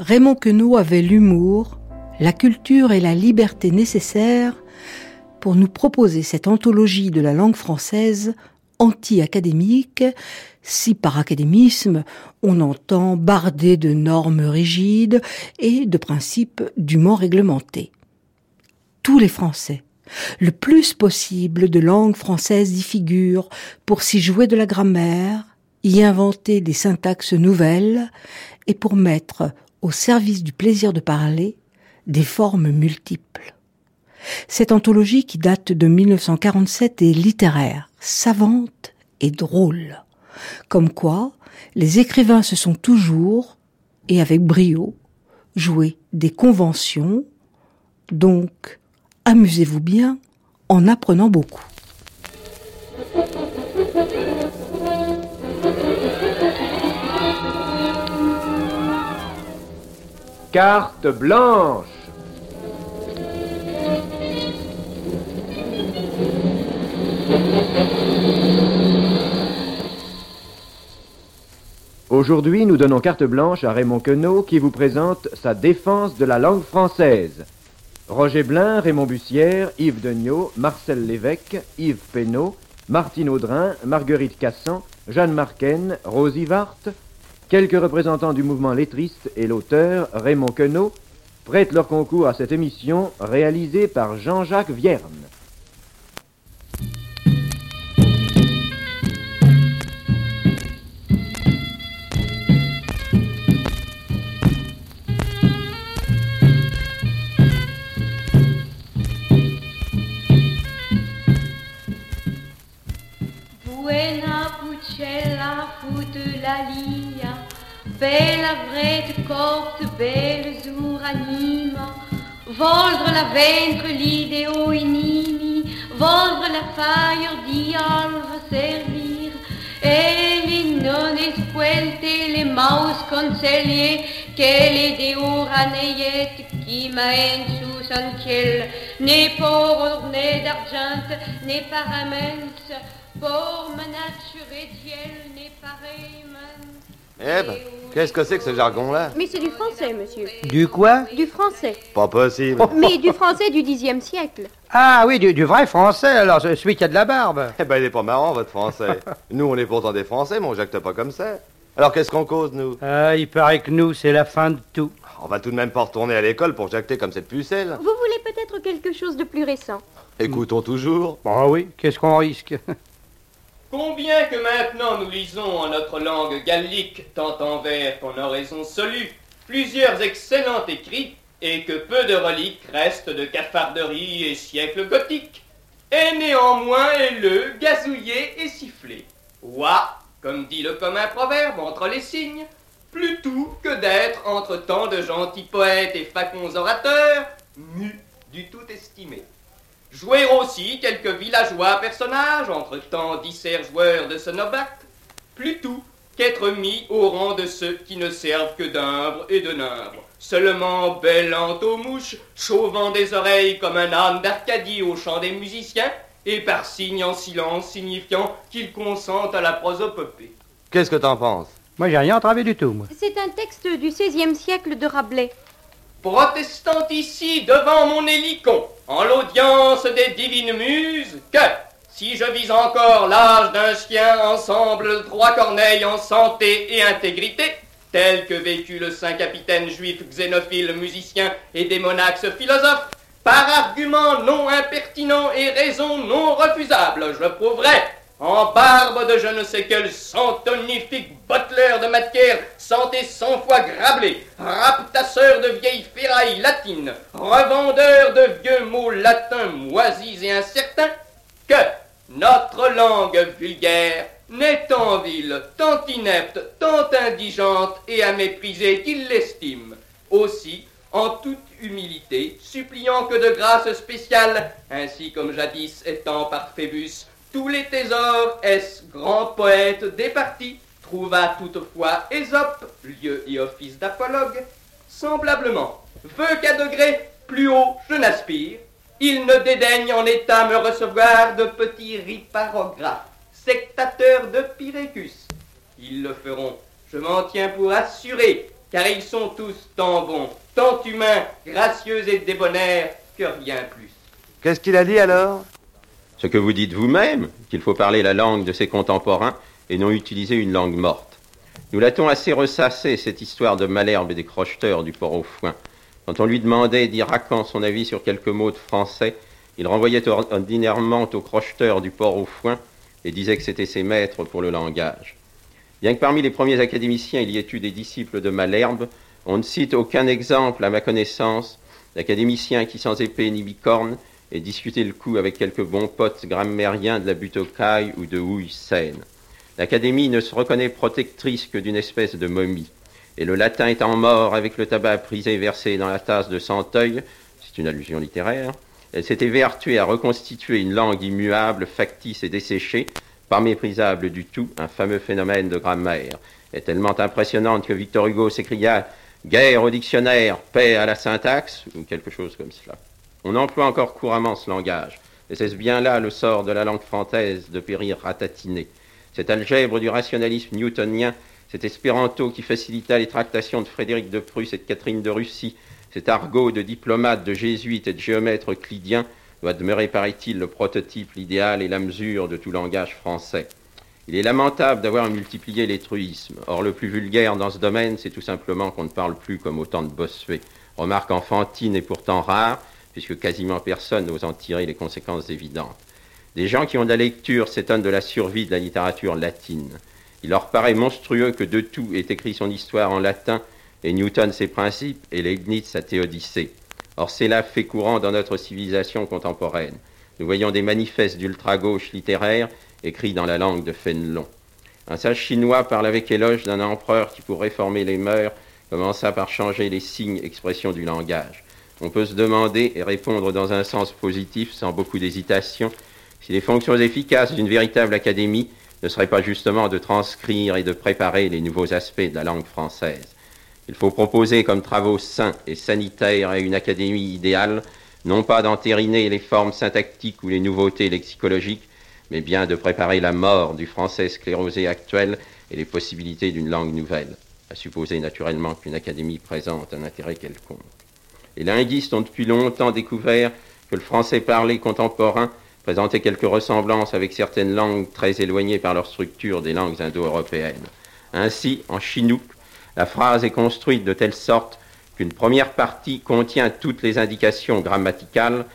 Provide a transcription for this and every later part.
Raymond Queneau avait l'humour, la culture et la liberté nécessaires pour nous proposer cette anthologie de la langue française anti-académique, si par académisme on entend bardé de normes rigides et de principes dûment réglementés. Tous les Français, le plus possible de langue française y figurent pour s'y jouer de la grammaire, y inventer des syntaxes nouvelles et pour mettre au service du plaisir de parler des formes multiples. Cette anthologie qui date de 1947 est littéraire, savante et drôle. Comme quoi, les écrivains se sont toujours, et avec brio, joué des conventions, donc amusez-vous bien en apprenant beaucoup. Carte blanche. Aujourd'hui, nous donnons carte blanche à Raymond Queneau qui vous présente sa défense de la langue française. Roger Blin, Raymond Bussière, Yves Degnaud, Marcel Lévesque, Yves Pénaud, Martine Audrin, Marguerite Cassan, Jeanne Marquen, Rosie Vart, quelques représentants du mouvement lettriste et l'auteur, Raymond Queneau, prêtent leur concours à cette émission réalisée par Jean-Jacques Vierne. Bella vrete corte, belle jour anima, vendre la ventre l'ideo inimi, vendre la faille di servir, e li non esquelte le maus consellier, che le deo raneiet qui maen sous un ciel, né pour orné d'argent, né paramens, pour ma nature diel, né pareillement. Eh ben, qu'est-ce que c'est que ce jargon-là? Mais c'est du français, monsieur. Du quoi? Du français. Pas possible. Mais du français du Xe siècle. Ah oui, du, du vrai français, alors celui qui a de la barbe. Eh ben, il est pas marrant, votre français. nous, on est pourtant des français, mais on jacte pas comme ça. Alors, qu'est-ce qu'on cause, nous? Ah, il paraît que nous, c'est la fin de tout. On va tout de même pas retourner à l'école pour jacter comme cette pucelle. Vous voulez peut-être quelque chose de plus récent? Écoutons toujours. Bon oui, qu'est-ce qu'on risque? Combien que maintenant nous lisons en notre langue gallique, tant en vers qu'en oraison solue, plusieurs excellents écrits, et que peu de reliques restent de cafarderie et siècles gothiques, et néanmoins est-le gazouillé et sifflé. Ouah, comme dit le commun proverbe entre les signes, plutôt que d'être entre tant de gentils poètes et facons orateurs, nus du tout estimé. Jouer aussi quelques villageois personnages entre tant disserts joueurs de ce plutôt qu'être mis au rang de ceux qui ne servent que d'imbre et de nimbre, seulement bêlant aux mouches, chauvant des oreilles comme un âne d'Arcadie au chant des musiciens, et par signe en silence signifiant qu'ils consentent à la prosopopée. Qu'est-ce que t'en penses? Moi, j'ai rien entravé du tout, moi. C'est un texte du XVIe siècle de Rabelais. Protestant ici devant mon hélicon, en l'audience des divines muses, que, si je vis encore l'âge d'un chien, ensemble trois corneilles en santé et intégrité, tel que vécut le saint capitaine juif xénophile musicien et démonaxe philosophe, par argument non impertinent et raison non refusable, je prouverai en barbe de je ne sais quel santonifique butler de matière, santé cent fois grablée, raptasseur de vieilles ferrailles latines, revendeur de vieux mots latins moisis et incertains, que notre langue vulgaire n'est en ville tant inepte, tant indigente et à mépriser qu'il l'estime. Aussi, en toute humilité, suppliant que de grâce spéciale, ainsi comme jadis étant par Phébus, tous les trésors, est grand poète départi, trouva toutefois Ésope, lieu et office d'apologue, semblablement, veut qu'à degré plus haut je n'aspire, il ne dédaigne en état me recevoir de petits riparographes, sectateurs de Pyrécus. Ils le feront, je m'en tiens pour assuré, car ils sont tous tant bons, tant humains, gracieux et débonnaires que rien plus. Qu'est-ce qu'il a dit alors? Ce que vous dites vous-même, qu'il faut parler la langue de ses contemporains et non utiliser une langue morte. Nous l'a-t-on assez ressassé, cette histoire de Malherbe et des crocheteurs du port au foin. Quand on lui demandait d'Iracan son avis sur quelques mots de français, il renvoyait ordinairement aux crocheteurs du port au foin et disait que c'était ses maîtres pour le langage. Bien que parmi les premiers académiciens il y ait eu des disciples de Malherbe, on ne cite aucun exemple, à ma connaissance, d'académicien qui, sans épée ni bicorne, ait discuté le coup avec quelques bons potes grammairiens de la butte aux cailles ou de houille saine. L'Académie ne se reconnaît protectrice que d'une espèce de momie. Et le latin étant mort avec le tabac prisé versé dans la tasse de Santeuil, c'est une allusion littéraire, elle s'était vertuée à reconstituer une langue immuable, factice et desséchée, pas méprisable du tout, un fameux phénomène de grammaire, est tellement impressionnante que Victor Hugo s'écria Guerre au dictionnaire, paix à la syntaxe, ou quelque chose comme cela. On emploie encore couramment ce langage, et c'est bien là le sort de la langue française de périr ratatiné. Cet algèbre du rationalisme newtonien, cet espéranto qui facilita les tractations de Frédéric de Prusse et de Catherine de Russie, cet argot de diplomates, de jésuites et de géomètres clidiens, doit demeurer, paraît-il, le prototype, l'idéal et la mesure de tout langage français. Il est lamentable d'avoir multiplié les truismes. Or, le plus vulgaire dans ce domaine, c'est tout simplement qu'on ne parle plus comme au temps de Bossuet. Remarque enfantine et pourtant rare, puisque quasiment personne n'ose en tirer les conséquences évidentes. Des gens qui ont de la lecture s'étonnent de la survie de la littérature latine. Il leur paraît monstrueux que de tout ait écrit son histoire en latin, et Newton ses principes, et Leibniz sa théodicée. Or, c'est là fait courant dans notre civilisation contemporaine. Nous voyons des manifestes d'ultra-gauche littéraire écrits dans la langue de Fénelon. Un sage chinois parle avec éloge d'un empereur qui, pour réformer les mœurs, commença par changer les signes expression du langage. On peut se demander et répondre dans un sens positif, sans beaucoup d'hésitation, si les fonctions efficaces d'une véritable académie ne seraient pas justement de transcrire et de préparer les nouveaux aspects de la langue française. Il faut proposer comme travaux sains et sanitaires à une académie idéale, non pas d'entériner les formes syntactiques ou les nouveautés lexicologiques, mais bien de préparer la mort du français sclérosé actuel et les possibilités d'une langue nouvelle, à supposer naturellement qu'une académie présente un intérêt quelconque. Les linguistes ont depuis longtemps découvert que le français parlé contemporain présentait quelques ressemblances avec certaines langues très éloignées par leur structure des langues indo-européennes. Ainsi, en chinook, la phrase est construite de telle sorte qu'une première partie contient toutes les indications grammaticales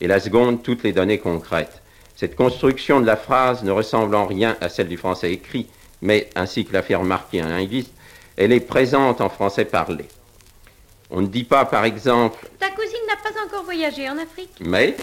et la seconde toutes les données concrètes. Cette construction de la phrase ne ressemble en rien à celle du français écrit, mais, ainsi que l'a fait remarquer un linguiste, elle est présente en français parlé. On ne dit pas, par exemple... Ta cousine n'a pas encore voyagé en Afrique. Mais...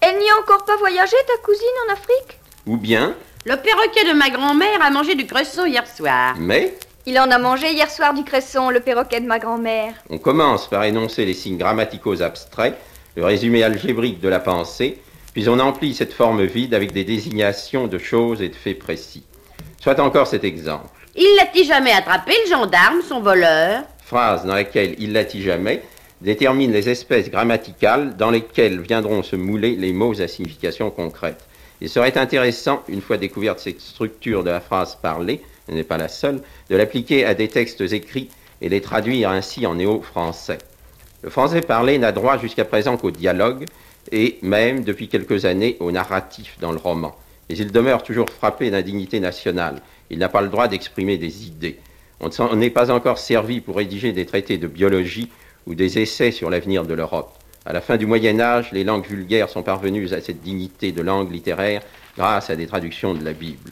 Elle n'y a encore pas voyagé, ta cousine, en Afrique? Ou bien... Le perroquet de ma grand-mère a mangé du cresson hier soir. Mais... Il en a mangé hier soir du cresson, le perroquet de ma grand-mère. On commence par énoncer les signes grammaticaux abstraits, le résumé algébrique de la pensée, puis on emplit cette forme vide avec des désignations de choses et de faits précis. Soit encore cet exemple. Il l'a-t-il jamais attrapé, le gendarme, son voleur? Phrase dans laquelle il l'a-t-il jamais détermine les espèces grammaticales dans lesquelles viendront se mouler les mots à signification concrète. Il serait intéressant, une fois découverte cette structure de la phrase parlée, elle n'est pas la seule, de l'appliquer à des textes écrits et les traduire ainsi en néo-français. Le français parlé n'a droit jusqu'à présent qu'au dialogue et même depuis quelques années au narratif dans le roman. Mais il demeure toujours frappé d'indignité nationale. Il n'a pas le droit d'exprimer des idées. On n'est pas encore servi pour rédiger des traités de biologie ou des essais sur l'avenir de l'Europe. À la fin du Moyen Âge, les langues vulgaires sont parvenues à cette dignité de langue littéraire grâce à des traductions de la Bible.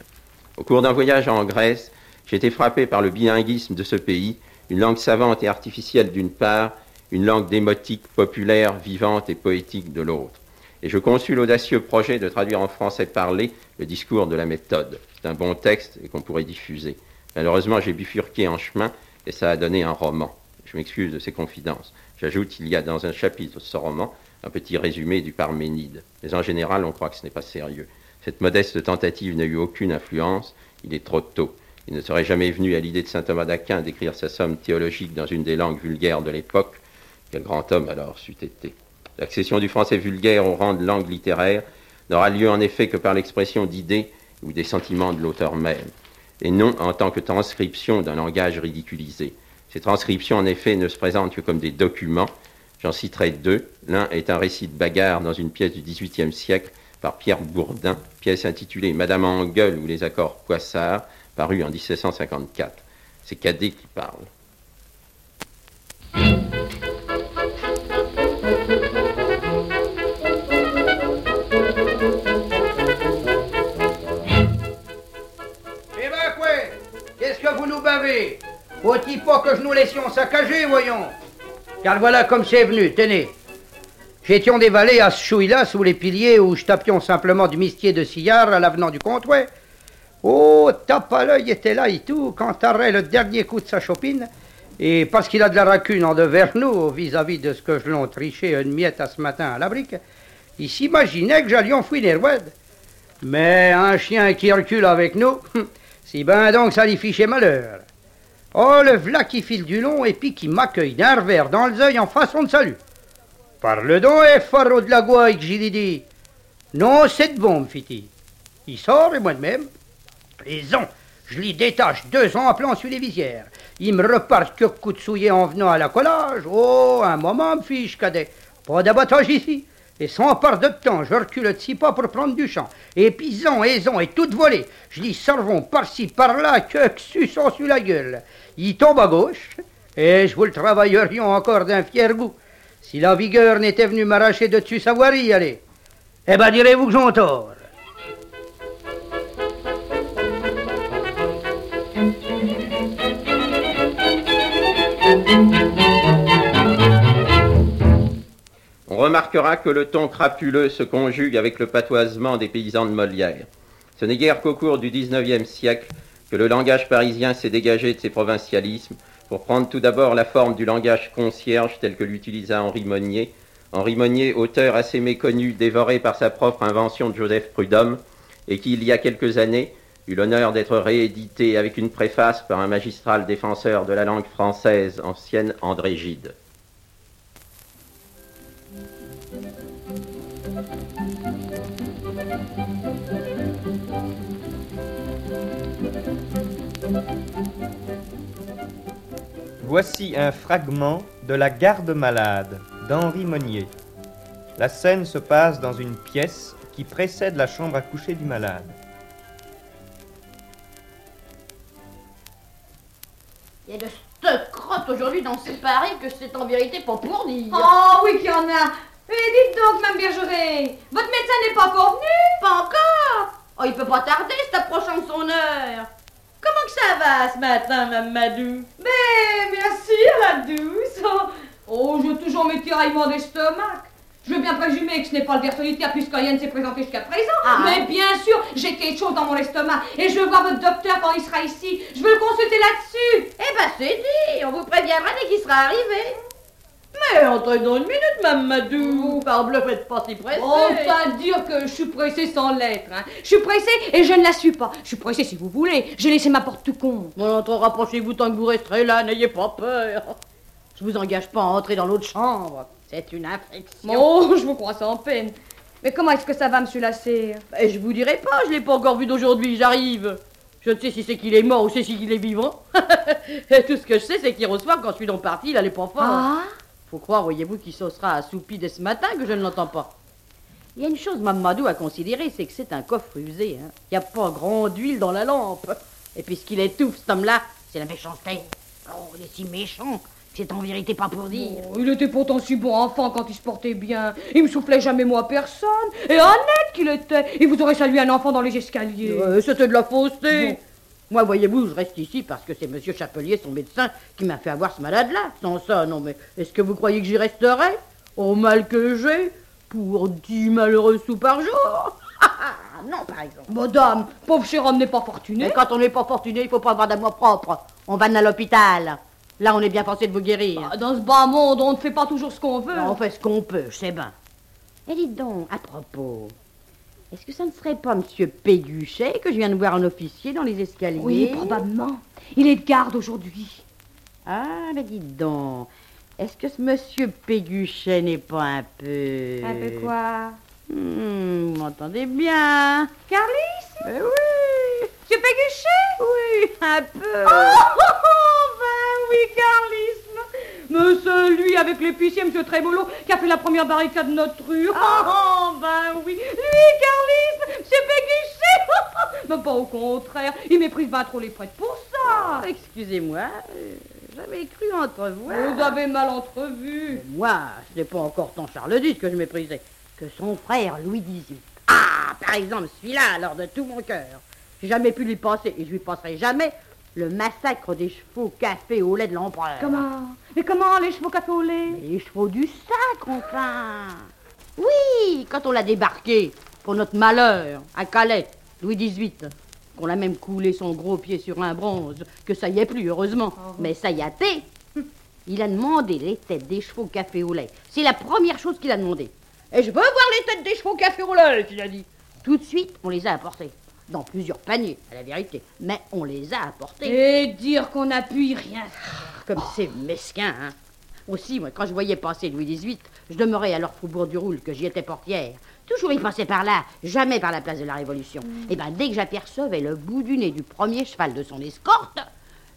Au cours d'un voyage en Grèce, j'ai été frappé par le bilinguisme de ce pays, une langue savante et artificielle d'une part, une langue démotique, populaire, vivante et poétique de l'autre. Et je conçus l'audacieux projet de traduire en français parlé le discours de la méthode. C'est un bon texte et qu'on pourrait diffuser. Malheureusement, j'ai bifurqué en chemin et ça a donné un roman. Je m'excuse de ces confidences. J'ajoute, il y a dans un chapitre de ce roman un petit résumé du Parménide. Mais en général, on croit que ce n'est pas sérieux. Cette modeste tentative n'a eu aucune influence, il est trop tôt. Il ne serait jamais venu à l'idée de saint Thomas d'Aquin d'écrire sa somme théologique dans une des langues vulgaires de l'époque. Quel grand homme alors c'eût été. L'accession du français vulgaire au rang de langue littéraire n'aura lieu en effet que par l'expression d'idées ou des sentiments de l'auteur même, et non en tant que transcription d'un langage ridiculisé. Ces transcriptions, en effet, ne se présentent que comme des documents. J'en citerai deux. L'un est un récit de bagarre dans une pièce du XVIIIe siècle par Pierre Bourdin, pièce intitulée Madame en gueule ou les accords Poissard, paru en 1754. C'est Cadet qui parle. Bavez Faut-il pas que je nous laissions saccager, voyons Car voilà comme c'est venu, tenez. J'étions des vallées à ce chouille-là, sous les piliers, où je tapions simplement du mistier de sillard à l'avenant du Comtois. Oh, tape à l'œil était là et tout, quand t'arrêt le dernier coup de sa chopine, et parce qu'il a de la racune en devers nous, vis-à-vis de ce que je l'on triché une miette à ce matin à la brique, il s'imaginait que j'allais enfouir Roued. Mais un chien qui recule avec nous, si ben donc ça lui fichait malheur. Oh, le v'là qui file du long et puis qui m'accueille d'un revers dans les yeux en façon de salut. Parle donc, et faro de la gouaille, que j'ai dit. Non, c'est bon, fit-il. Il sort et moi de même. Raison, je l'y détache deux ans à plan sur les visières. Il me repart que coup de souillé en venant à la collage. Oh, un moment, me fiche, cadet. Pas d'abattage ici. Et sans part de temps, je recule de six pas pour prendre du champ. Et pisons, aison et toute volée. Je l'y servons par-ci, par-là, que suçons sur la gueule. Il tombe à gauche, et je vous le travaillerions encore d'un fier goût. Si la vigueur n'était venue m'arracher de dessus savoir y aller. Eh ben, direz-vous que j'en tort. On remarquera que le ton crapuleux se conjugue avec le patoisement des paysans de Molière. Ce n'est guère qu'au cours du XIXe siècle que le langage parisien s'est dégagé de ses provincialismes pour prendre tout d'abord la forme du langage concierge tel que l'utilisa Henri Monnier. Henri Monnier, auteur assez méconnu, dévoré par sa propre invention de Joseph Prudhomme, et qui, il y a quelques années, eut l'honneur d'être réédité avec une préface par un magistral défenseur de la langue française ancienne, André Gide. Voici un fragment de La Garde malade d'Henri Monnier. La scène se passe dans une pièce qui précède la chambre à coucher du malade. Il y a de cette crotte aujourd'hui dans ce Paris que c'est en vérité pas pour dire. Oh oui qu'il y en a Et dites donc, Mme Bergeret, votre médecin n'est pas encore venu? Pas encore Oh, il peut pas tarder, c'est approchant de son heure. Comment que ça va ce matin, Mme Madou? Mais merci la douce Oh, j'ai toujours mes tiraillements d'estomac je veux bien présumer que ce n'est pas le ver solitaire puisque rien ne s'est présenté jusqu'à présent. Ah. Mais bien sûr, j'ai quelque chose dans mon estomac et je veux voir votre docteur quand il sera ici. Je veux le consulter là-dessus. Eh ben c'est dit, on vous préviendra dès qu'il sera arrivé. Mais entrez dans une minute, Mme Madou. Parbleu, faites pas si pressé. Oh, pas dire que je suis pressée sans l'être. Hein. Je suis pressée et je ne la suis pas. Je suis pressée si vous voulez. J'ai laissé ma porte tout con. Bon, entre rapprochez-vous tant que vous resterez là, n'ayez pas peur. Je vous engage pas à entrer dans l'autre chambre. C'est une infection. Oh, je vous crois sans peine. Mais comment est-ce que ça va, monsieur Lassé Et je vous dirai pas, je l'ai pas encore vu d'aujourd'hui, j'arrive. Je ne sais si c'est qu'il est mort ou si c'est qu'il est vivant. Et tout ce que je sais, c'est qu'il reçoit quand je suis donc parti, il allait pas fort. Ah Faut croire, voyez-vous, qu'il se sera assoupi dès ce matin que je ne l'entends pas. Il y a une chose, Mamadou, à considérer, c'est que c'est un coffre usé. Hein. Il n'y a pas grand d'huile dans la lampe. Et puisqu'il étouffe, cet homme-là, c'est la méchanceté. Oh, il est si méchant. C'est en vérité pas pour dire. Oh, il était pourtant si bon enfant quand il se portait bien. Il me soufflait jamais moi personne. Et honnête qu'il était. Et vous aurez salué un enfant dans les escaliers. Euh, C'était de la fausseté. Bon. Moi, voyez-vous, je reste ici parce que c'est Monsieur Chapelier, son médecin, qui m'a fait avoir ce malade-là. Sans ça, non, mais est-ce que vous croyez que j'y resterai? Au mal que j'ai Pour dix malheureux sous par jour Non, par exemple. Madame, pauvre cher homme n'est pas fortuné. Mais quand on n'est pas fortuné, il faut pas avoir d'amour propre. On va à l'hôpital. Là, on est bien forcé de vous guérir. Bah, dans ce bas monde, on ne fait pas toujours ce qu'on veut. on fait ce qu'on peut, je sais bien. Et dites donc, à propos, est-ce que ça ne serait pas Monsieur Péguchet que je viens de voir en officier dans les escaliers Oui, probablement. Il est de garde aujourd'hui. Ah, mais dites donc, est-ce que ce Monsieur Péguchet n'est pas un peu... Un peu quoi? Hmm, vous m'entendez bien? Carlis? Ben oui Monsieur Péguchet Oui, un peu. Oh, ben oui, Carlisme Mais celui avec l'épicier, Monsieur Trémolo, la première barricade de notre rue. Oh, ben oui Lui, Carlisme Monsieur Péguchet Mais pas au contraire, il méprise pas trop les prêtres pour ça Excusez-moi, euh, j'avais cru entrevoir... Vous avez mal entrevu Moi, ce n'est pas encore tant Charles X que je méprisais, que son frère Louis XVIII. Ah, par exemple, celui-là, alors de tout mon cœur. J'ai jamais pu lui passer, et je lui passerai jamais, le massacre des chevaux café au lait de l'empereur. Comment? Mais comment les chevaux café au lait Les chevaux du sacre, enfin Oui, quand on l'a débarqué, pour notre malheur, à Calais, Louis XVIII, qu'on a même coulé son gros pied sur un bronze, que ça y est plus, heureusement, mais ça y a été. Il a demandé les têtes des chevaux café au lait. C'est la première chose qu'il a demandé. Et je veux voir les têtes des chevaux café au lait, il a dit. Tout de suite, on les a apportées. Dans plusieurs paniers, à la vérité. Mais on les a apportés. Et dire qu'on n'a pu y rien faire. Comme c'est mesquin, hein. Aussi, moi, quand je voyais passer Louis XVIII, je demeurais à leur faubourg du Roule, que j'y étais portière. Toujours il passait par là, jamais par la place de la Révolution. Et ben dès que j'apercevais le bout du nez du premier cheval de son escorte,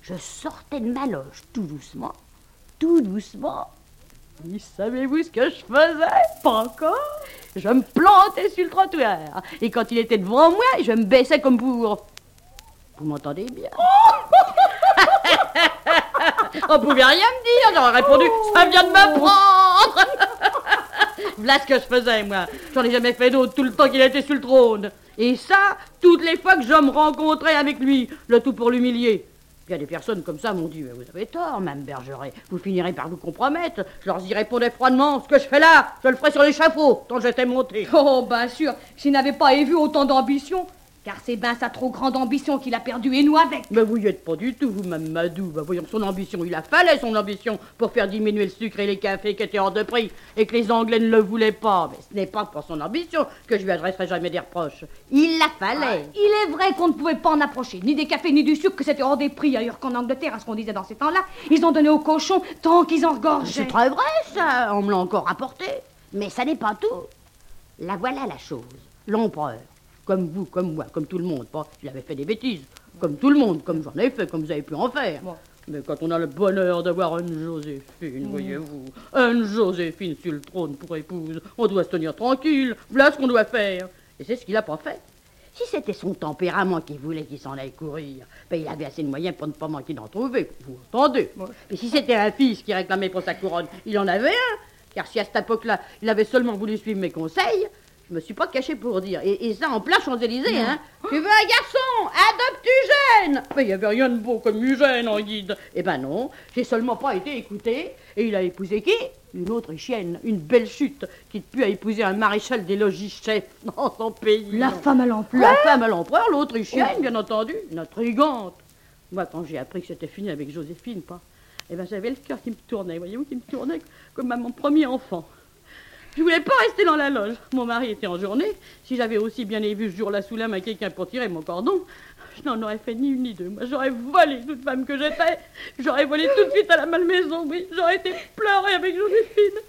je sortais de ma loge tout doucement, tout doucement. Et savez-vous ce que je faisais? Pas encore. Je me plantais sur le trottoir. Et quand il était devant moi, je me baissais comme pour... Vous m'entendez bien? On pouvait rien me dire, j'aurais répondu, ça vient de me prendre Voilà ce que je faisais, moi. J'en ai jamais fait d'autre tout le temps qu'il était sur le trône. Et ça, toutes les fois que je me rencontrais avec lui, le tout pour l'humilier. Il y a des personnes comme ça m'ont dit, mais vous avez tort, Mme Bergeret, vous finirez par vous compromettre. Je leur y répondais froidement, ce que je fais là, je le ferai sur l'échafaud, tant j'étais monté. Oh, bien sûr, s'il n'avait pas évu autant d'ambition, car c'est ben sa trop grande ambition qu'il a perdu et nous avec. Mais vous y êtes pas du tout, vous, Mme Madou. Bah, voyons son ambition. Il a fallait son ambition pour faire diminuer le sucre et les cafés qui étaient hors de prix et que les Anglais ne le voulaient pas. Mais ce n'est pas pour son ambition que je lui adresserai jamais des reproches. Il la fallait. Il est vrai qu'on ne pouvait pas en approcher, ni des cafés ni du sucre, que c'était hors des prix, ailleurs qu'en Angleterre, à ce qu'on disait dans ces temps-là, ils ont donné aux cochons tant qu'ils en regorgeaient. C'est très vrai, ça. On me l'a encore apporté. Mais ça n'est pas tout. La voilà la chose. L'empereur, comme vous, comme moi, comme tout le monde, il avait fait des bêtises. Comme tout le monde, comme j'en ai fait, comme vous avez pu en faire. Mais quand on a le bonheur d'avoir une Joséphine, voyez-vous, une Joséphine sur le trône pour épouse, on doit se tenir tranquille. Voilà ce qu'on doit faire. Et c'est ce qu'il a pas fait. Si c'était son tempérament qui voulait qu'il s'en aille courir, ben il avait assez de moyens pour ne pas manquer d'en trouver. Vous entendez Et si c'était un fils qui réclamait pour sa couronne, il en avait un. Car si à cette époque-là, il avait seulement voulu suivre mes conseils, je me suis pas caché pour dire. Et, et ça en plein Champs-Élysées, hein. Tu veux un garçon Adopte Eugène Mais il y avait rien de beau comme Eugène en guide. Eh ben non, j'ai seulement pas été écouté. Et il a épousé qui? Une Autrichienne, une belle chute, qui depuis a épousé un maréchal des logis-chefs dans son pays. La femme à l'empereur? La femme à l'empereur, l'Autrichienne, bien entendu, une intrigante. Moi, quand j'ai appris que c'était fini avec Joséphine, pas, eh ben j'avais le cœur qui me tournait, voyez-vous, qui me tournait comme à mon premier enfant. Je voulais pas rester dans la loge. Mon mari était en journée. Si j'avais aussi bien vu ce jour-là sous la main quelqu'un pour tirer mon cordon, je n'en aurais fait ni une ni deux. Moi, j'aurais volé toute femme que j'étais. J'aurais volé tout de suite à la malmaison, oui. J'aurais été pleurer avec Joséphine.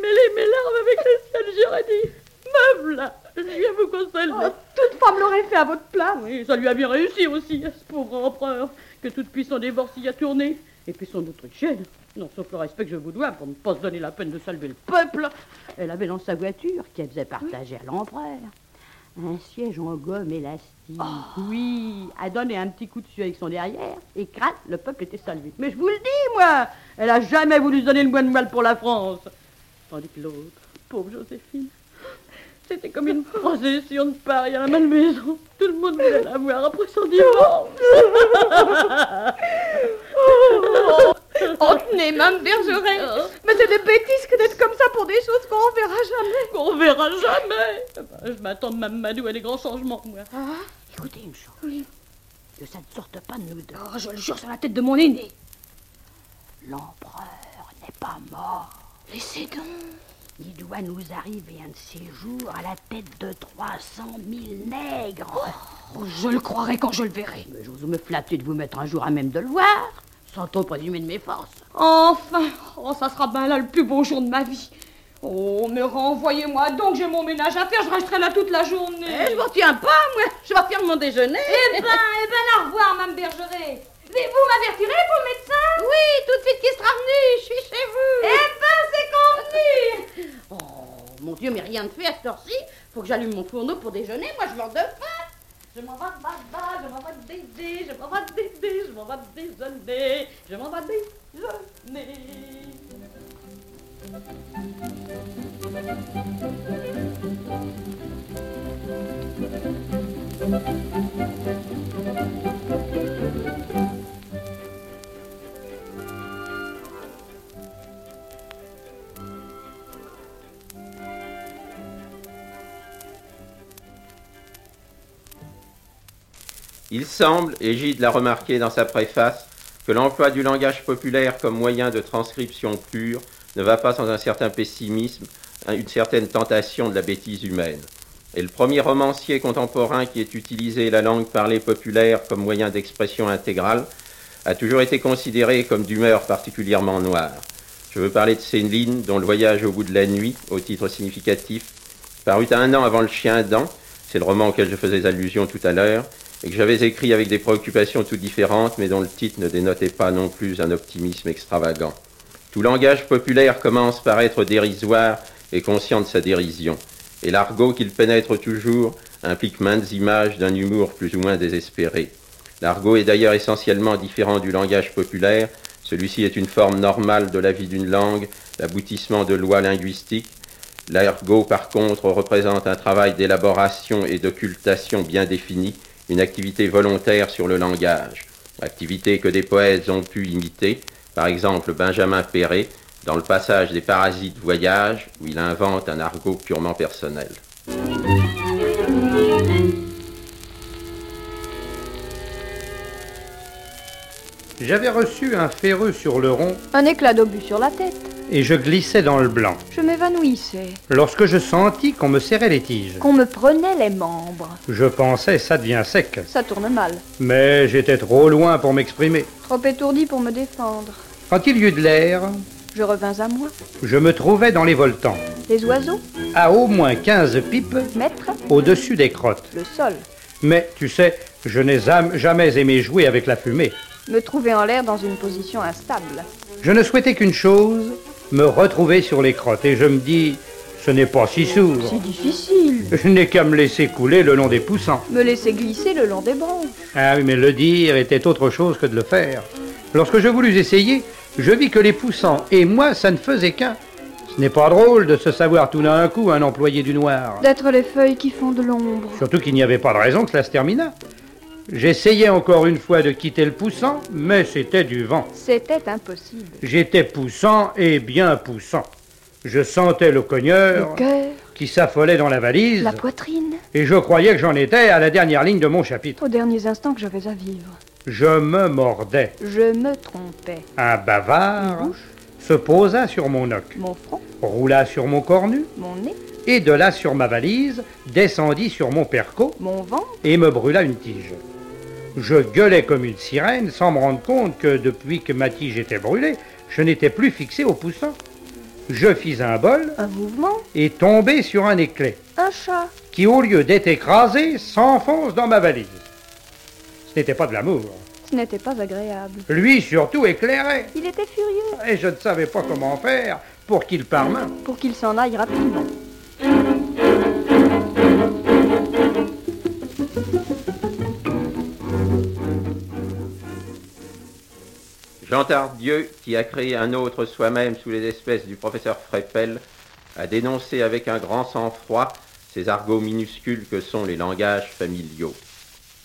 Mêler mes larmes avec les siennes, j'aurais dit Me voilà, je viens vous consoler. Oh, toute femme l'aurait fait à votre place. Oui, ça lui a bien réussi aussi, à ce pauvre empereur, que toute puissant divorce y a tourné. Et puis son autrichienne, non, sauf le respect que je vous dois pour ne pas se donner la peine de saluer le peuple, elle avait dans sa voiture, qu'elle faisait partager à l'empereur, un siège en gomme élastique. Oui, a donné un petit coup dessus avec son derrière, et crâne, le peuple était salué. Mais je vous le dis, moi, elle a jamais voulu se donner le moine mal pour la France. Tandis que l'autre, pauvre Joséphine, c'était comme une procession de Paris à la malmaison. Tout le monde voulait la voir après son divorce. Oh, tenez, Mme Bergeret Mais c'est des bêtises que d'être comme ça pour des choses qu'on verra jamais Qu'on verra jamais Eh ben, Je m'attends de Mme Madou à des grands changements, moi. Ah, Écoutez une chose. Que ça ne sorte pas de nous deux. oh, je le jure sur la tête de mon aîné L'empereur n'est pas mort. Laissez donc. Il doit nous arriver un de ces jours à la tête de 300 000 nègres. Oh, je le croirai quand je le verrai. Mais j'ose me flatter de vous mettre un jour à même de le voir, sans trop présumer de mes forces. Enfin, oh, ça sera ben là le plus beau jour de ma vie. Oh, mais renvoyez-moi donc, j'ai mon ménage à faire, je resterai là toute la journée. Eh, je m'en tiens pas, moi. Je vais faire mon déjeuner. Eh ben, eh ben, au revoir, Mme Bergeret. Mais vous m'avertirez pour le médecin? Oui, tout de suite qu'il sera venu, je suis chez vous. Eh ben, c'est convenu. oh, mon Dieu, mais rien de fait à cette heure-ci. Faut que j'allume mon fourneau pour déjeuner, moi je meurs de faim. Je m'en vais baba, je m'en vais déjeuner, je m'en vais déjeuner, je m'en vais déjeuner, je m'en vais déjeuner. Il semble, et Gide l'a remarqué dans sa préface, que l'emploi du langage populaire comme moyen de transcription pure ne va pas sans un certain pessimisme, une certaine tentation de la bêtise humaine. Et le premier romancier contemporain qui ait utilisé la langue parlée populaire comme moyen d'expression intégrale a toujours été considéré comme d'humeur particulièrement noire. Je veux parler de Céline, dont le voyage au bout de la nuit, au titre significatif, parut un an avant le chien dent, c'est le roman auquel je faisais allusion tout à l'heure, et que j'avais écrit avec des préoccupations tout différentes, mais dont le titre ne dénotait pas non plus un optimisme extravagant. Tout langage populaire commence par être dérisoire et conscient de sa dérision, et l'argot qu'il pénètre toujours implique maintes images d'un humour plus ou moins désespéré. L'argot est d'ailleurs essentiellement différent du langage populaire, celui-ci est une forme normale de la vie d'une langue, l'aboutissement de lois linguistiques. L'argot, par contre, représente un travail d'élaboration et d'occultation bien défini, une activité volontaire sur le langage, activité que des poètes ont pu imiter, par exemple Benjamin Perret, dans le passage des Parasites Voyage, où il invente un argot purement personnel. J'avais reçu un ferreux sur le rond Un éclat d'obus sur la tête. Et je glissais dans le blanc. Je m'évanouissais. Lorsque je sentis qu'on me serrait les tiges, Qu'on me prenait les membres. je pensais ça devient sec. Ça tourne mal. Mais j'étais trop loin pour m'exprimer. Trop étourdi pour me défendre. Quand il y eut de l'air, Je revins à moi. je me trouvais dans les voltants, Les oiseaux, à au moins 15 pipes maître, au-dessus des crottes. le sol. Mais tu sais, je n'ai jamais aimé jouer avec la fumée. Me trouver en l'air dans une position instable. Je ne souhaitais qu'une chose, me retrouver sur les crottes. Et je me dis, ce n'est pas si sourd. C'est difficile. Je n'ai qu'à me laisser couler le long des poussants. Me laisser glisser le long des branches. Ah oui, mais le dire était autre chose que de le faire. Lorsque je voulus essayer, je vis que les poussants et moi, ça ne faisait qu'un. Ce n'est pas drôle de se savoir tout d'un coup un employé du noir. D'être les feuilles qui font de l'ombre. Surtout qu'il n'y avait pas de raison que cela se terminât. J'essayais encore une fois de quitter le poussant, mais c'était du vent. C'était impossible. J'étais poussant et bien poussant. Je sentais le cogneur Le cœur, qui s'affolait dans la valise, la poitrine. et je croyais que j'en étais à la dernière ligne de mon chapitre. Aux derniers instants que j'avais à vivre. Je me mordais. Je me trompais. Un bavard se posa sur mon noc, Mon front, roula sur mon cornu, mon nez, et de là sur ma valise, descendit sur mon perco mon ventre. et me brûla une tige. Je gueulais comme une sirène sans me rendre compte que depuis que ma tige était brûlée, je n'étais plus fixé au poussant. Je fis un bol Un mouvement, et tombé sur un éclat un chat. qui, au lieu d'être écrasé, s'enfonce dans ma valise. Ce n'était pas de l'amour. Ce n'était pas agréable. Lui surtout éclairait, Il était furieux. et je ne savais pas comment faire pour qu'il parmât. Pour qu'il s'en aille rapidement. Jean Tardieu, qui a créé un autre soi-même sous les espèces du professeur Freppel, a dénoncé avec un grand sang-froid ces argots minuscules que sont les langages familiaux.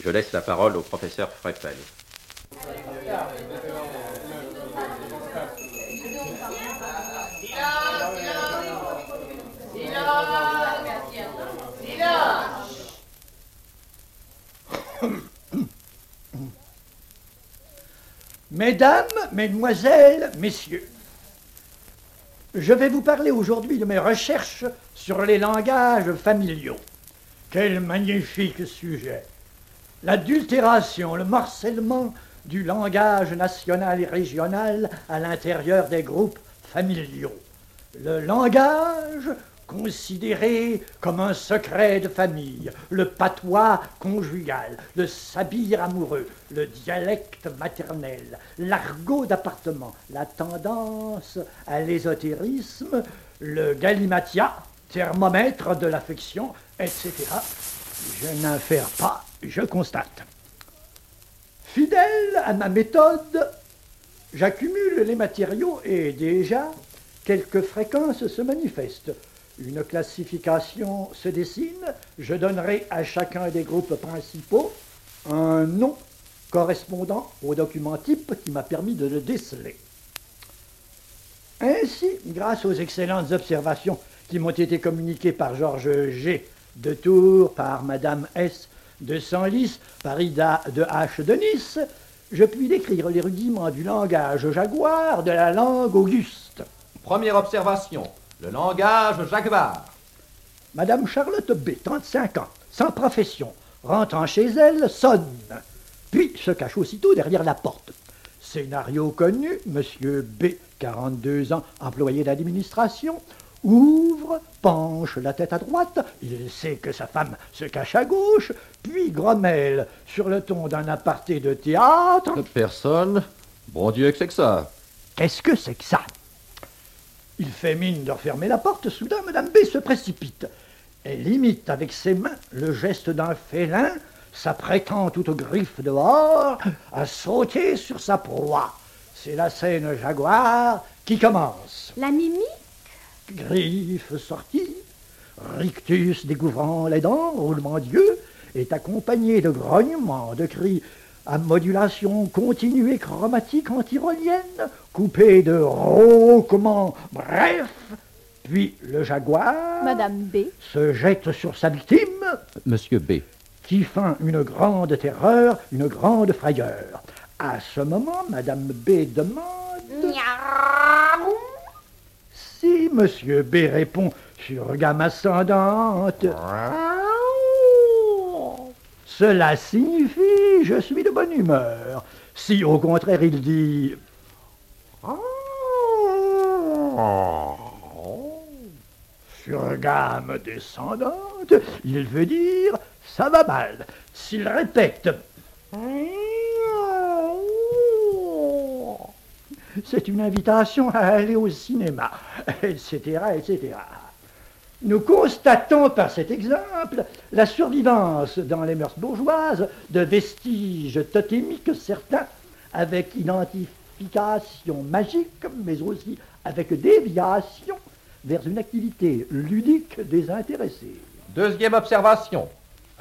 Je laisse la parole au professeur Freppel. Mesdames, Mesdemoiselles, Messieurs, je vais vous parler aujourd'hui de mes recherches sur les langages familiaux. Quel magnifique sujet L'adultération, le morcellement du langage national et régional à l'intérieur des groupes familiaux. Le langage considéré comme un secret de famille, le patois conjugal, le sabir amoureux, le dialecte maternel, l'argot d'appartement, la tendance à l'ésotérisme, le galimatia, thermomètre de l'affection, etc. Je n'infère pas, je constate. Fidèle à ma méthode, j'accumule les matériaux et déjà quelques fréquences se manifestent. Une classification se dessine. Je donnerai à chacun des groupes principaux un nom correspondant au document type qui m'a permis de le déceler. Ainsi, grâce aux excellentes observations qui m'ont été communiquées par Georges G. de Tours, par Madame S. de Senlis, par Ida de H. de Nice, je puis décrire les rudiments du langage jaguar de la langue auguste. Première observation, le langage jaguar. Madame Charlotte B., 35 ans, sans profession, rentrant chez elle, sonne, puis se cache aussitôt derrière la porte. Scénario connu, Monsieur B., 42 ans, employé d'administration, ouvre, penche la tête à droite, il sait que sa femme se cache à gauche, puis grommelle sur le ton d'un aparté de théâtre. Personne. Bon Dieu, que c'est que ça? Qu'est-ce que c'est que ça? Il fait mine de refermer la porte, soudain Madame B se précipite. Elle imite avec ses mains le geste d'un félin, s'apprêtant tout aux griffes dehors, à sauter sur sa proie. C'est la scène jaguar qui commence. La mimique? Griffes sorties, rictus découvrant les dents, roulement d'yeux, est accompagné de grognements, de cris à modulation continue et chromatique antirolienne, coupés de rauquements, bref, puis le jaguar Madame B. se jette sur sa victime, Monsieur B. qui feint une grande terreur, une grande frayeur. À ce moment, Madame B demande si Monsieur B répond sur gamme ascendante. Cela signifie je suis de bonne humeur. Si au contraire il dit sur gamme descendante, il veut dire ça va mal. S'il répète c'est une invitation à aller au cinéma, etc., etc. Nous constatons par cet exemple la survivance dans les mœurs bourgeoises de vestiges totémiques certains, avec identification magique, mais aussi avec déviation vers une activité ludique désintéressée. Deuxième observation,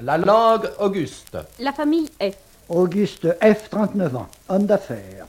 la langue auguste. La famille F. Auguste F, 39 ans, homme d'affaires.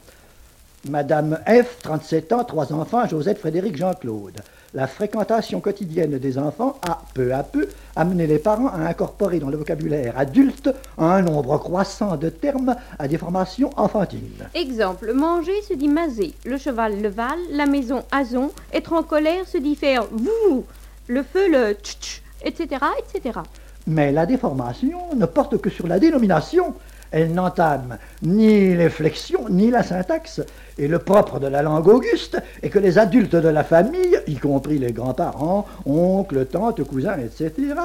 Madame F, 37 ans, trois enfants, Joseph, Frédéric, Jean-Claude. La fréquentation quotidienne des enfants a, peu à peu, amené les parents à incorporer dans le vocabulaire adulte un nombre croissant de termes à des formations enfantines. Exemple, manger se dit maser, le cheval le val, la maison azon, être en colère se dit faire vous, le feu le tch, etc., etc. Mais la déformation ne porte que sur la dénomination. Elle n'entame ni les flexions ni la syntaxe. Et le propre de la langue auguste est que les adultes de la famille, y compris les grands-parents, oncles, tantes, cousins, etc.,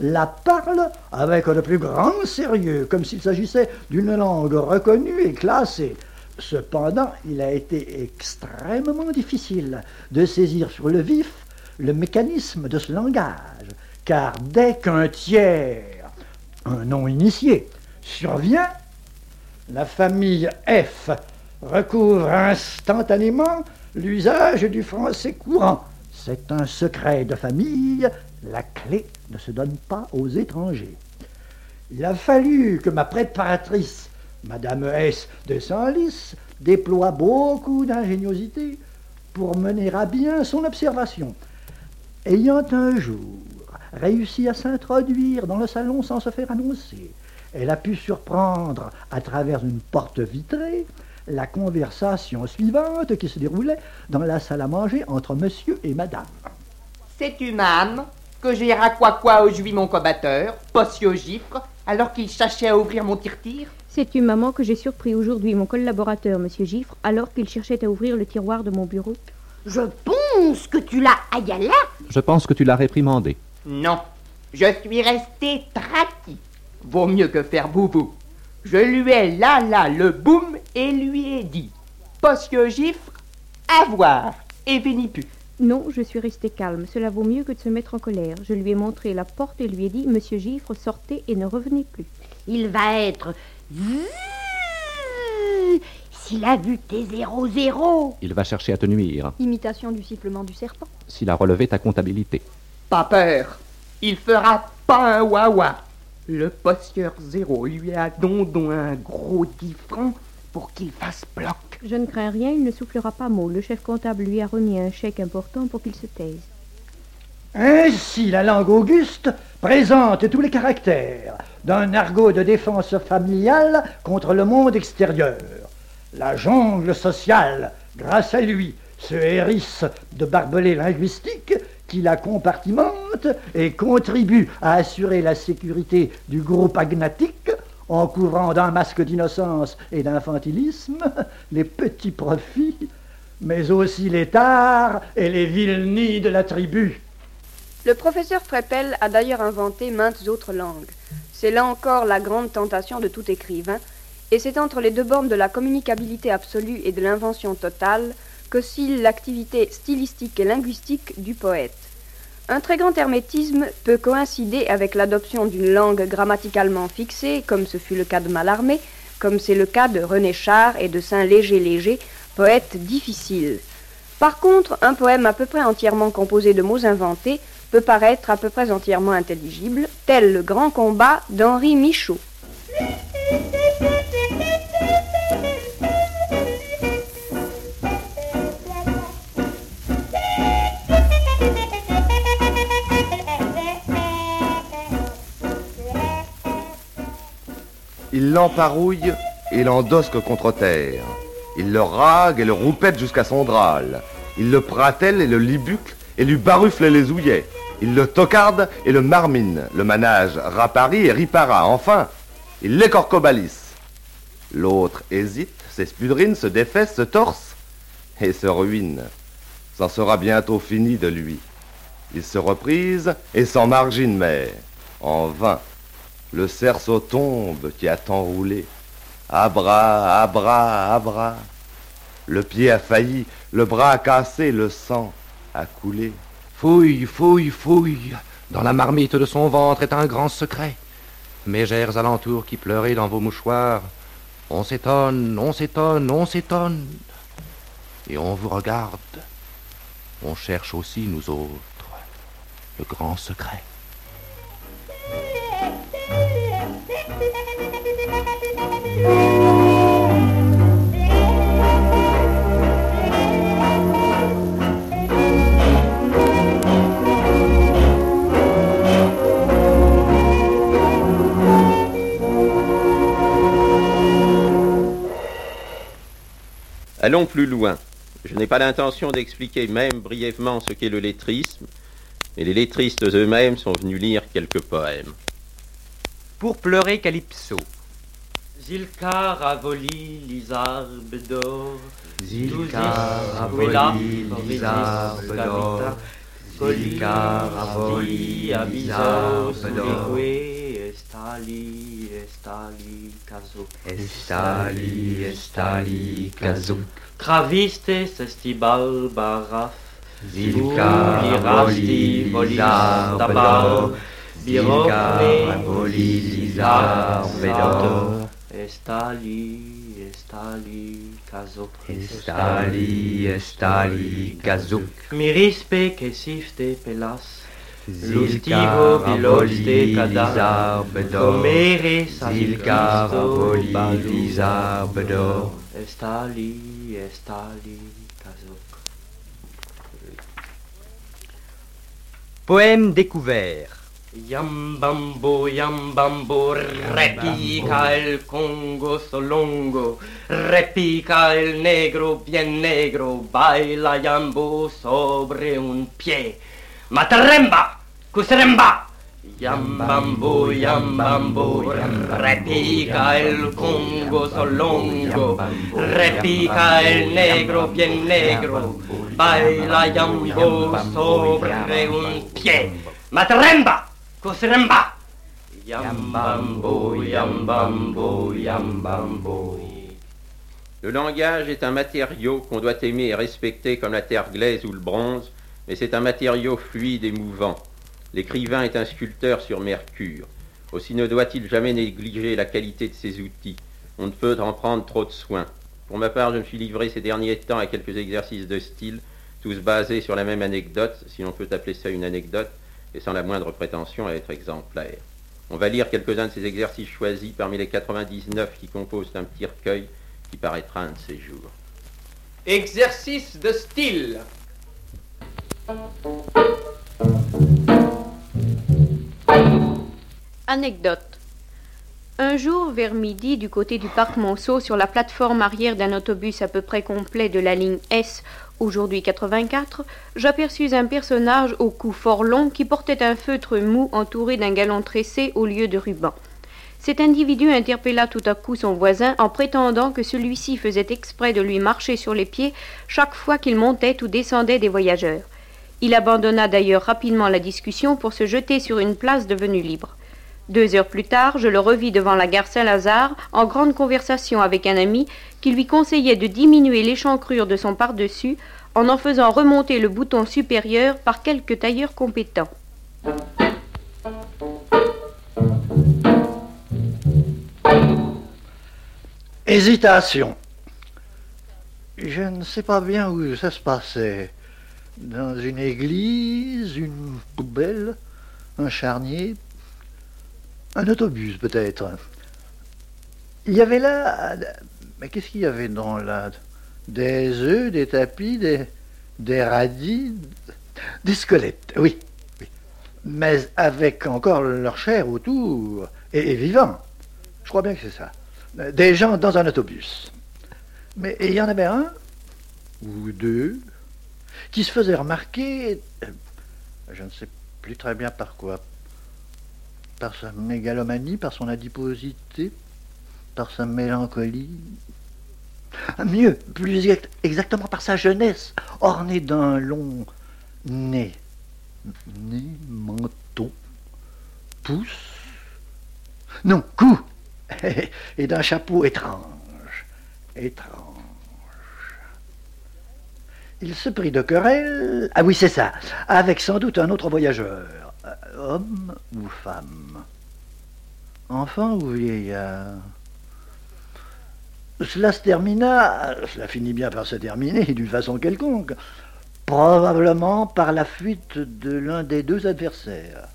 la parlent avec le plus grand sérieux, comme s'il s'agissait d'une langue reconnue et classée. Cependant, il a été extrêmement difficile de saisir sur le vif le mécanisme de ce langage, car dès qu'un tiers, un non initié, survient, la famille F recouvre instantanément l'usage du français courant. C'est un secret de famille, la clé ne se donne pas aux étrangers. Il a fallu que ma préparatrice, Madame S. de Senlis, déploie beaucoup d'ingéniosité pour mener à bien son observation. Ayant un jour réussi à s'introduire dans le salon sans se faire annoncer, elle a pu surprendre, à travers une porte vitrée, la conversation suivante qui se déroulait dans la salle à manger entre monsieur et madame. C'est une âme que j'ai quoi aujourd'hui mon combatteur, possio gifre, alors qu'il cherchait à ouvrir mon tir-tir? C'est une maman que j'ai surpris aujourd'hui mon collaborateur, monsieur Gifre, alors qu'il cherchait à ouvrir le tiroir de mon bureau? Je pense que tu l'as aïe là. Je pense que tu l'as réprimandé. Non, je suis resté traqué. Vaut mieux que faire boubou. Je lui ai là là le boum et lui ai dit Possio gifre, à voir, et béni plus. Non, je suis resté calme. Cela vaut mieux que de se mettre en colère. Je lui ai montré la porte et lui ai dit Monsieur Gifre, sortez et ne revenez plus. Il va être. S'il a vu tes zéro zéro. Il va chercher à te nuire. Imitation du sifflement du serpent. S'il a relevé ta comptabilité. Pas peur. Il fera pas un wawa. Le postieur zéro lui a dondon un gros 10 francs pour qu'il fasse bloc. Je ne crains rien, il ne soufflera pas mot. Le chef comptable lui a remis un chèque important pour qu'il se taise. Ainsi, la langue auguste présente tous les caractères d'un argot de défense familiale contre le monde extérieur. La jungle sociale, grâce à lui, se hérisse de barbelés linguistiques qui la compartimente et contribue à assurer la sécurité du groupe agnatique en couvrant d'un masque d'innocence et d'infantilisme les petits profits, mais aussi les tares et les vilenies de la tribu. Le professeur Freppel a d'ailleurs inventé maintes autres langues. C'est là encore la grande tentation de tout écrivain, et c'est entre les deux bornes de la communicabilité absolue et de l'invention totale qu'oscille l'activité stylistique et linguistique du poète. Un très grand hermétisme peut coïncider avec l'adoption d'une langue grammaticalement fixée, comme ce fut le cas de Mallarmé, comme c'est le cas de René Char et de Saint-Léger-Léger, poètes difficiles. Par contre, un poème à peu près entièrement composé de mots inventés peut paraître à peu près entièrement intelligible, tel le grand combat d'Henri Michaud. Il l'emparouille et l'endosque contre terre. Il le rague et le roupette jusqu'à son drâle. Il le pratelle et le libucle et lui barufle les ouillets. Il le tocarde et le marmine. Le manage rapari et ripara. Enfin, il l'écorcobalisse. L'autre hésite, ses spudrines se défaissent, se torse et se ruine. C'en sera bientôt fini de lui. Il se reprise et s'en margine, mais en vain. Le cerceau tombe qui a tant roulé. À bras, à bras, à bras. Le pied a failli, le bras a cassé, le sang a coulé. Fouille, fouille, fouille. Dans la marmite de son ventre est un grand secret. Mégères alentours qui pleuraient dans vos mouchoirs. On s'étonne, on s'étonne, on s'étonne. Et on vous regarde. On cherche aussi, nous autres, le grand secret. Allons plus loin. Je n'ai pas l'intention d'expliquer même brièvement ce qu'est le lettrisme, mais les lettristes eux-mêmes sont venus lire quelques poèmes. Pour pleurer Calypso. Zilkar a voli lizar bedor, Zilkar a voli lizar bedor, Zilkar a voli a bizor sugegue, Estali, estali, kazo. Estali, estali, kazo. Kravistes estibal baraf, Zilkar a voli lizar bedor, Zilkar a voli lizar bedor, Estali, estali, kazuk. Estali, estali, kazuk. Mirispe que sifte pelas. Zilkar a volé les arbres d'or. Comere Zilkar a volé les arbres d'or. Estali, estali, kazuk. Poème découvert. Yambambo, yambambo, repica el congo solongo, repica el negro bien negro, baila yambo sobre un pie. Mataremba, cuseremba. Yambambo, yambambo, repica el congo solongo, repica el negro bien negro, baila yambo sobre un pie. Mataremba, Le langage est un matériau qu'on doit aimer et respecter comme la terre glaise ou le bronze, mais c'est un matériau fluide et mouvant. L'écrivain est un sculpteur sur mercure. Aussi ne doit-il jamais négliger la qualité de ses outils. On ne peut en prendre trop de soin. Pour ma part, je me suis livré ces derniers temps à quelques exercices de style, tous basés sur la même anecdote, si l'on peut appeler ça une anecdote, et sans la moindre prétention à être exemplaire. On va lire quelques-uns de ces exercices choisis parmi les 99 qui composent un petit recueil qui paraîtra un de ces jours. Exercice de style. Anecdote. Un jour, vers midi, du côté du parc Monceau, sur la plateforme arrière d'un autobus à peu près complet de la ligne S, aujourd'hui 84, j'aperçus un personnage au cou fort long qui portait un feutre mou entouré d'un galon tressé au lieu de ruban. Cet individu interpella tout à coup son voisin en prétendant que celui-ci faisait exprès de lui marcher sur les pieds chaque fois qu'il montait ou descendait des voyageurs. Il abandonna d'ailleurs rapidement la discussion pour se jeter sur une place devenue libre. Deux heures plus tard, je le revis devant la gare Saint-Lazare, en grande conversation avec un ami qui lui conseillait de diminuer l'échancrure de son par-dessus en en faisant remonter le bouton supérieur par quelque tailleur compétent. Hésitation. Je ne sais pas bien où ça se passait. Dans une église, une poubelle, un charnier, un autobus peut-être. Il y avait là... Mais qu'est-ce qu'il y avait dans là? Des œufs, des tapis, des, des radis, des squelettes, oui. Mais avec encore leur chair autour, et, et vivant. Je crois bien que c'est ça. Des gens dans un autobus. Mais il y en avait un, ou deux, qui se faisaient remarquer, euh, je ne sais plus très bien par quoi, par sa mégalomanie, par son adiposité, par sa mélancolie. Mieux, plus exact- exactement par sa jeunesse, ornée d'un long nez. Nez, menton, pouce. Non, cou. Et d'un chapeau étrange. Étrange. Il se prit de querelle. Ah oui, c'est ça. Avec sans doute un autre voyageur. Euh, Homme ou femme. Enfant ou vieillard. Cela se termina, cela finit bien par se terminer d'une façon quelconque, probablement par la fuite de l'un des deux adversaires.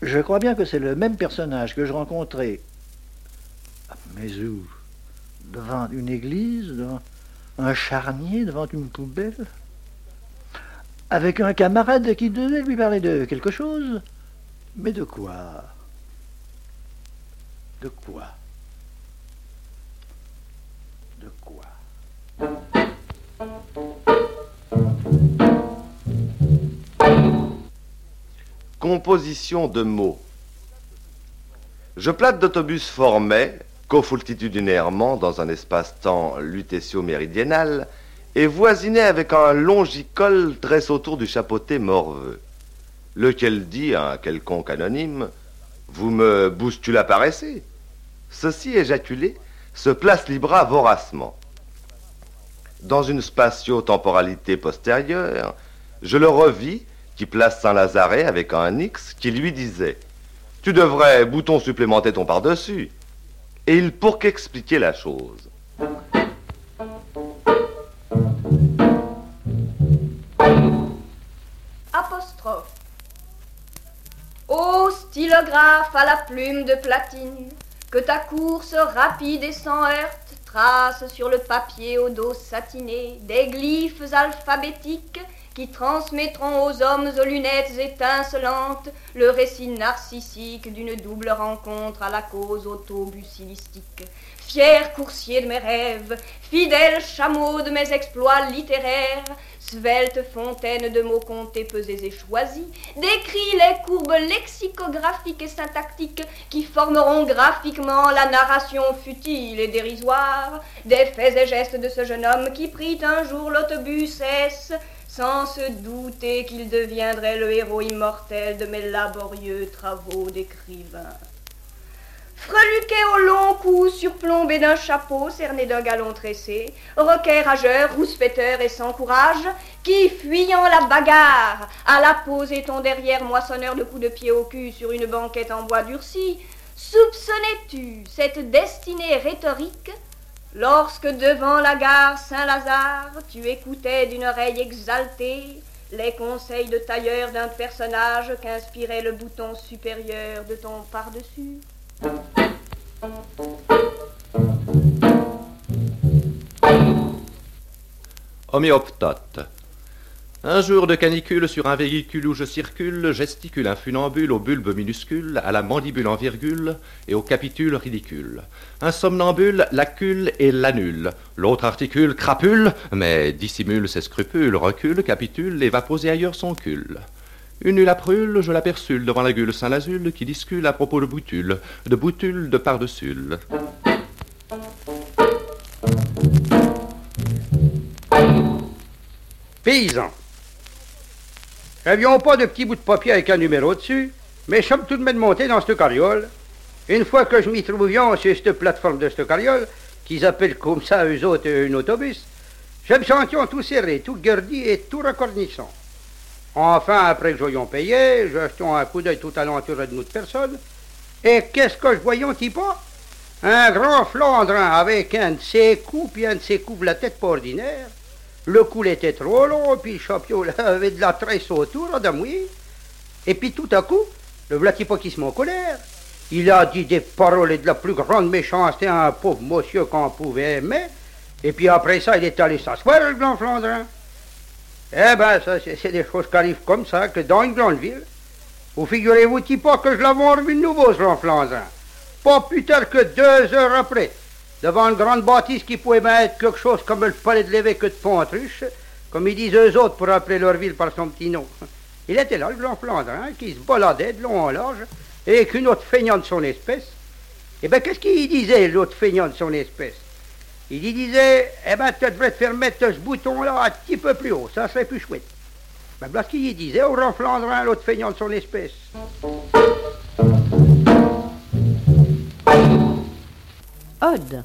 Je crois bien que c'est le même personnage que je rencontrai, mais où? Devant une église, devant un charnier, devant une poubelle? Avec un camarade qui devait lui parler de quelque chose. Mais de quoi? De quoi? De quoi? Composition de mots. Je plate d'autobus formait, co-foultitudinairement dans un espace-temps lutétio-méridional, et voisinait avec un longicole dresse autour du chapeauté morveux. Lequel dit à un quelconque anonyme Vous me bousculez paressez Ceci éjaculé se place Libra voracement. Dans une spatio-temporalité postérieure, je le revis qui place Saint-Lazaret avec un X qui lui disait Tu devrais bouton supplémenter ton par-dessus. Et il pour qu'expliquer la chose. Apostrophe. Ô stylographe à la plume de platine, que ta course rapide et sans heurte trace sur le papier au dos satiné des glyphes alphabétiques qui transmettront aux hommes aux lunettes étincelantes le récit narcissique d'une double rencontre à la cause autobusilistique. Fier coursier de mes rêves, fidèle chameau de mes exploits littéraires, svelte fontaine de mots comptés, pesés et choisis, décrit les courbes lexicographiques et syntactiques qui formeront graphiquement la narration futile et dérisoire des faits et gestes de ce jeune homme qui prit un jour l'autobus S sans se douter qu'il deviendrait le héros immortel de mes laborieux travaux d'écrivain. Freluquet au long cou surplombé d'un chapeau cerné d'un galon tressé, roquet rageur, rouspéteur et sans courage, qui, fuyant la bagarre, alla poser ton derrière moissonneur de coups de pied au cul sur une banquette en bois durci, soupçonnais-tu cette destinée rhétorique lorsque devant la gare Saint-Lazare tu écoutais d'une oreille exaltée les conseils de tailleur d'un personnage qu'inspirait le bouton supérieur de ton par-dessus? Homéoptote. Un jour de canicule sur un véhicule où je circule, gesticule un funambule au bulbe minuscule, à la mandibule en virgule et au capitule ridicule. Un somnambule l'accule et l'annule. L'autre articule crapule, mais dissimule ses scrupules, recule, capitule et va poser ailleurs son cul. Une nuit prule, je l'aperçule devant la gueule Saint-Lazule qui discule à propos de boutule, de boutule de par-dessus. Paysan. N'avions pas de petits bouts de papier avec un numéro dessus, mais sommes tout de même montés dans cette carriole. Une fois que je m'y trouvions sur cette plateforme de cette carriole, qu'ils appellent comme ça eux autres un autobus, je me sentais tout serré, tout gardi et tout racornissant. Enfin, après que j'ayons payé, jetons un coup d'œil tout alentour de notre personne, et qu'est-ce que je voyons, pas Un grand Flandrin avec un de ses coups, puis un de ses coups de la tête pas ordinaire. Le cou était trop long, puis le champion avait de la tresse autour, d'un Et puis tout à coup, le pas qui se met en colère. Il a dit des paroles de la plus grande méchanceté à un pauvre monsieur qu'on pouvait aimer. Et puis après ça, il est allé s'asseoir, le grand Flandrin. Eh ben, ça, c'est des choses qui arrivent comme ça, que dans une grande ville. Vous figurez-vous pas que je l'avais revu de nouveau, ce Flandrin. Pas plus tard que deux heures après, devant une grande bâtisse qui pouvait bien être quelque chose comme le palais de l'évêque de Pontruche, comme ils disent eux autres pour appeler leur ville par son petit nom. Il était là, le grand Flandrin, qui se baladait de long en large, et qu'une autre feignant de son espèce. Eh bien, qu'est-ce qu'il disait, l'autre feignant de son espèce? Il disait, eh ben, tu devrais te faire mettre ce bouton-là un petit peu plus haut, ça serait plus chouette. Ben, voilà qu'il disait au grand Flandrin, l'autre feignant de son espèce. Ode.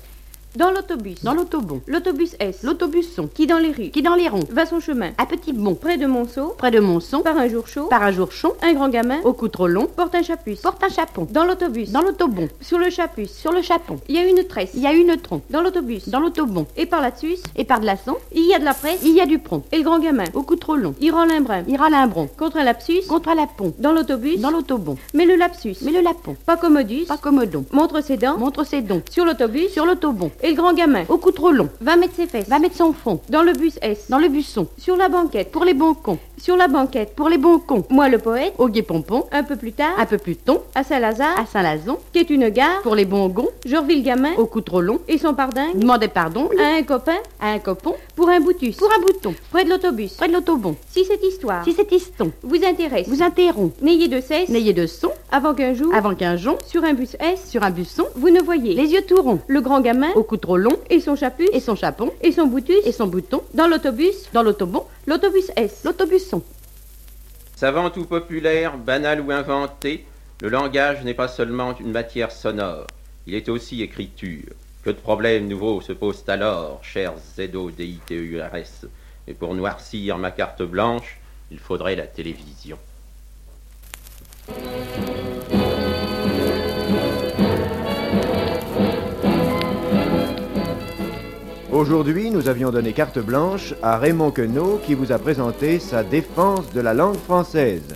Dans l'autobus. Dans l'autobon. L'autobus S. L'autobus son. Qui dans les rues. Qui dans les ronds. Va son chemin. À petit bond. Près de Monceau. Près de Monceau. Par un jour chaud. Par un jour chaud. Un grand gamin. Au cou trop long. Porte un chapuce. Porte un chapon. Dans l'autobus. Dans l'autobon. Sur le chapuce. Sur le chapon. Il y a une tresse. Il y a une tronc. Dans l'autobus. Dans l'autobon. Et par là-dessus. Et par de la son. Il y a de la presse. Il y a du prompt. Et le grand gamin. Au cou trop long. Il rend l'imbrin. Il rend l'imbron. Contre un lapsus. Contre un lapon. Dans l'autobus. Dans l'autobon. Mais le lapsus. Mais le lapon. Pas commodus. Pas commodon. Montre ses dents. Montre ses dons. Sur l'autobus. Sur l'autobon. Et le grand gamin. Au cou trop long. Va mettre ses fesses. Va mettre son fond. Dans le bus S. Dans le busson. Sur la banquette. Pour les bons cons. Sur la banquette. Pour les bons cons. Moi le poète. Au guet pompon. Un peu plus tard. Un peu plus ton. À Saint-Lazare. À Saint-Lazon. Qui est une gare. Pour les bons gonds. Je revis le gamin. Au cou trop long. Et son pardin. Demandait pardon. À un copain. À un copon. Pour un boutus. Pour un bouton. Près de l'autobus. Près de l'autobon. Si cette histoire. Si cet histon. Vous intéresse. Vous interrompt. N'ayez de cesse. N'ayez de son. Avant qu'un jour. Avant qu'un jour. Sur un bus S. Sur un busson. Vous ne voyez. Les yeux tout ronds. Le grand gamin. Au cou trop long. Et son chapuce. Et son chapon. Et son boutus. Et son bouton. Dans l'autobus. Dans l'autobon. L'autobus S. L'autobusson. Savant ou populaire, banal ou inventé, le langage n'est pas seulement une matière sonore, il est aussi écriture. Que de problèmes nouveaux se posent alors, chers ZODITEURS. Et pour noircir ma carte blanche, il faudrait la télévision. Aujourd'hui, nous avions donné carte blanche à Raymond Queneau qui vous a présenté sa défense de la langue française.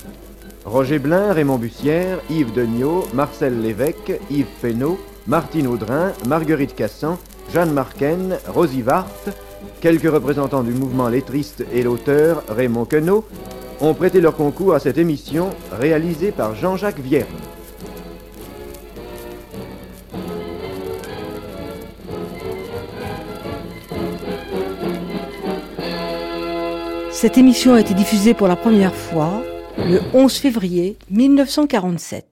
Roger Blin, Raymond Bussière, Yves Degnaud, Marcel Lévesque, Yves Fesneau, Martine Audrin, Marguerite Cassan, Jeanne Marquen, Rosie Vart, Quelques représentants du mouvement lettriste et l'auteur, Raymond Queneau, ont prêté leur concours à cette émission réalisée par Jean-Jacques Vierne. Cette émission a été diffusée pour la première fois le 11 février 1947.